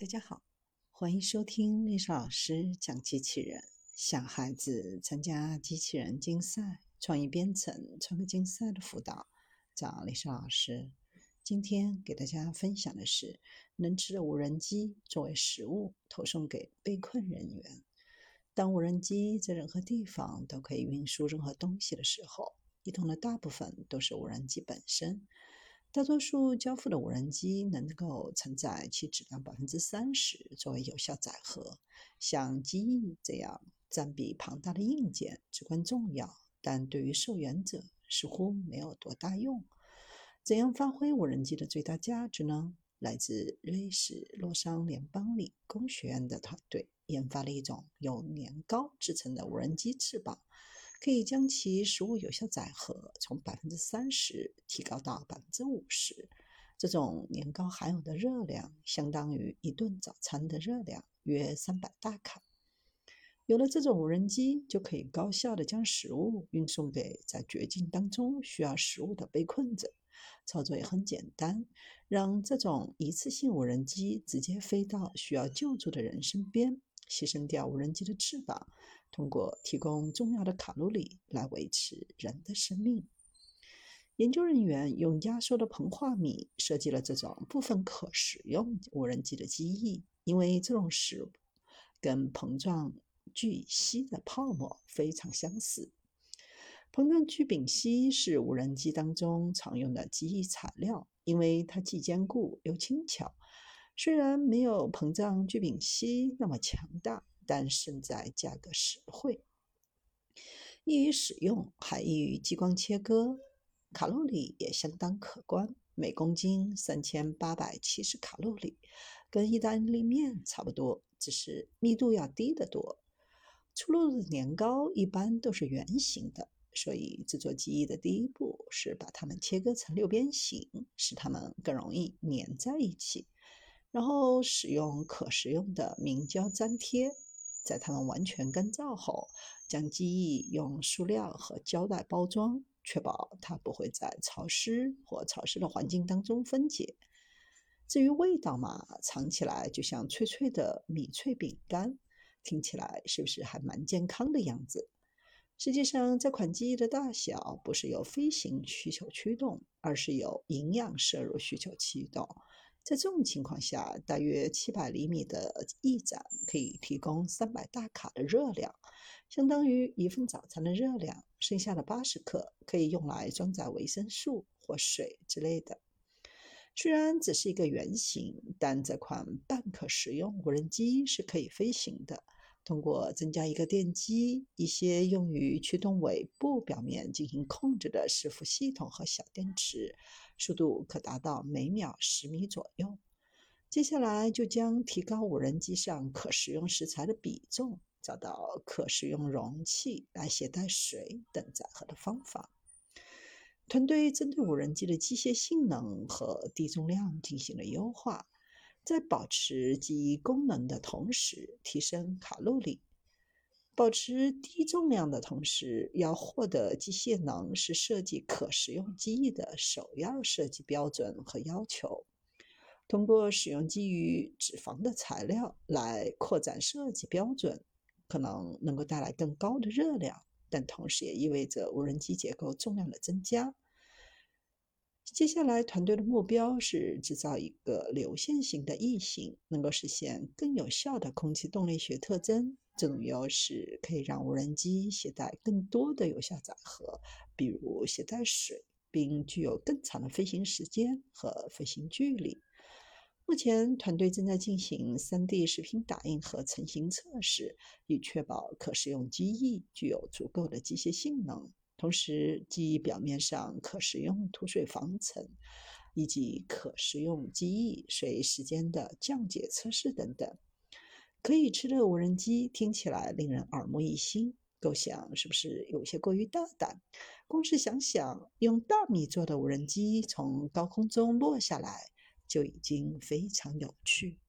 大家好，欢迎收听丽莎老师讲机器人。小孩子参加机器人竞赛、创意编程、创客竞赛的辅导，找丽莎老师。今天给大家分享的是，能吃的无人机作为食物投送给被困人员。当无人机在任何地方都可以运输任何东西的时候，移动的大部分都是无人机本身。大多数交付的无人机能够承载其质量百分之三十作为有效载荷。像机翼这样占比庞大的硬件至关重要，但对于受援者似乎没有多大用。怎样发挥无人机的最大价值呢？来自瑞士洛桑联邦理工学院的团队研发了一种由年糕制成的无人机翅膀。可以将其食物有效载荷从百分之三十提高到百分之五十。这种年糕含有的热量相当于一顿早餐的热量，约三百大卡。有了这种无人机，就可以高效地将食物运送给在绝境当中需要食物的被困者。操作也很简单，让这种一次性无人机直接飞到需要救助的人身边，牺牲掉无人机的翅膀。通过提供重要的卡路里来维持人的生命。研究人员用压缩的膨化米设计了这种部分可食用无人机的机翼，因为这种食物跟膨胀聚乙烯的泡沫非常相似。膨胀聚丙烯是无人机当中常用的机翼材料，因为它既坚固又轻巧。虽然没有膨胀聚丙烯那么强大。但胜在价格实惠，易于使用，还易于激光切割，卡路里也相当可观，每公斤三千八百七十卡路里，跟意大利面差不多，只是密度要低得多。出炉的年糕一般都是圆形的，所以制作记忆的第一步是把它们切割成六边形，使它们更容易粘在一起，然后使用可食用的明胶粘贴。在它们完全干燥后，将机翼用塑料和胶带包装，确保它不会在潮湿或潮湿的环境当中分解。至于味道嘛，尝起来就像脆脆的米脆饼干，听起来是不是还蛮健康的样子？实际上，这款机翼的大小不是由飞行需求驱动，而是由营养摄入需求驱动。在这种情况下，大约七百厘米的翼展可以提供三百大卡的热量，相当于一份早餐的热量。剩下的八十克可以用来装载维生素或水之类的。虽然只是一个圆形，但这款半可食用无人机是可以飞行的。通过增加一个电机、一些用于驱动尾部表面进行控制的伺服系统和小电池，速度可达到每秒十米左右。接下来就将提高无人机上可食用食材的比重，找到可食用容器来携带水等载荷的方法。团队针对无人机的机械性能和低重量进行了优化。在保持记忆功能的同时，提升卡路里；保持低重量的同时，要获得机械能，是设计可食用机翼的首要设计标准和要求。通过使用基于脂肪的材料来扩展设计标准，可能能够带来更高的热量，但同时也意味着无人机结构重量的增加。接下来，团队的目标是制造一个流线型的翼型，能够实现更有效的空气动力学特征。这种优势可以让无人机携带更多的有效载荷，比如携带水，并具有更长的飞行时间和飞行距离。目前，团队正在进行 3D 视频打印和成型测试，以确保可食用机翼具有足够的机械性能。同时，机翼表面上可食用涂水防尘，以及可食用机翼随时间的降解测试等等。可以吃的无人机听起来令人耳目一新，构想是不是有些过于大胆？光是想想用大米做的无人机从高空中落下来，就已经非常有趣。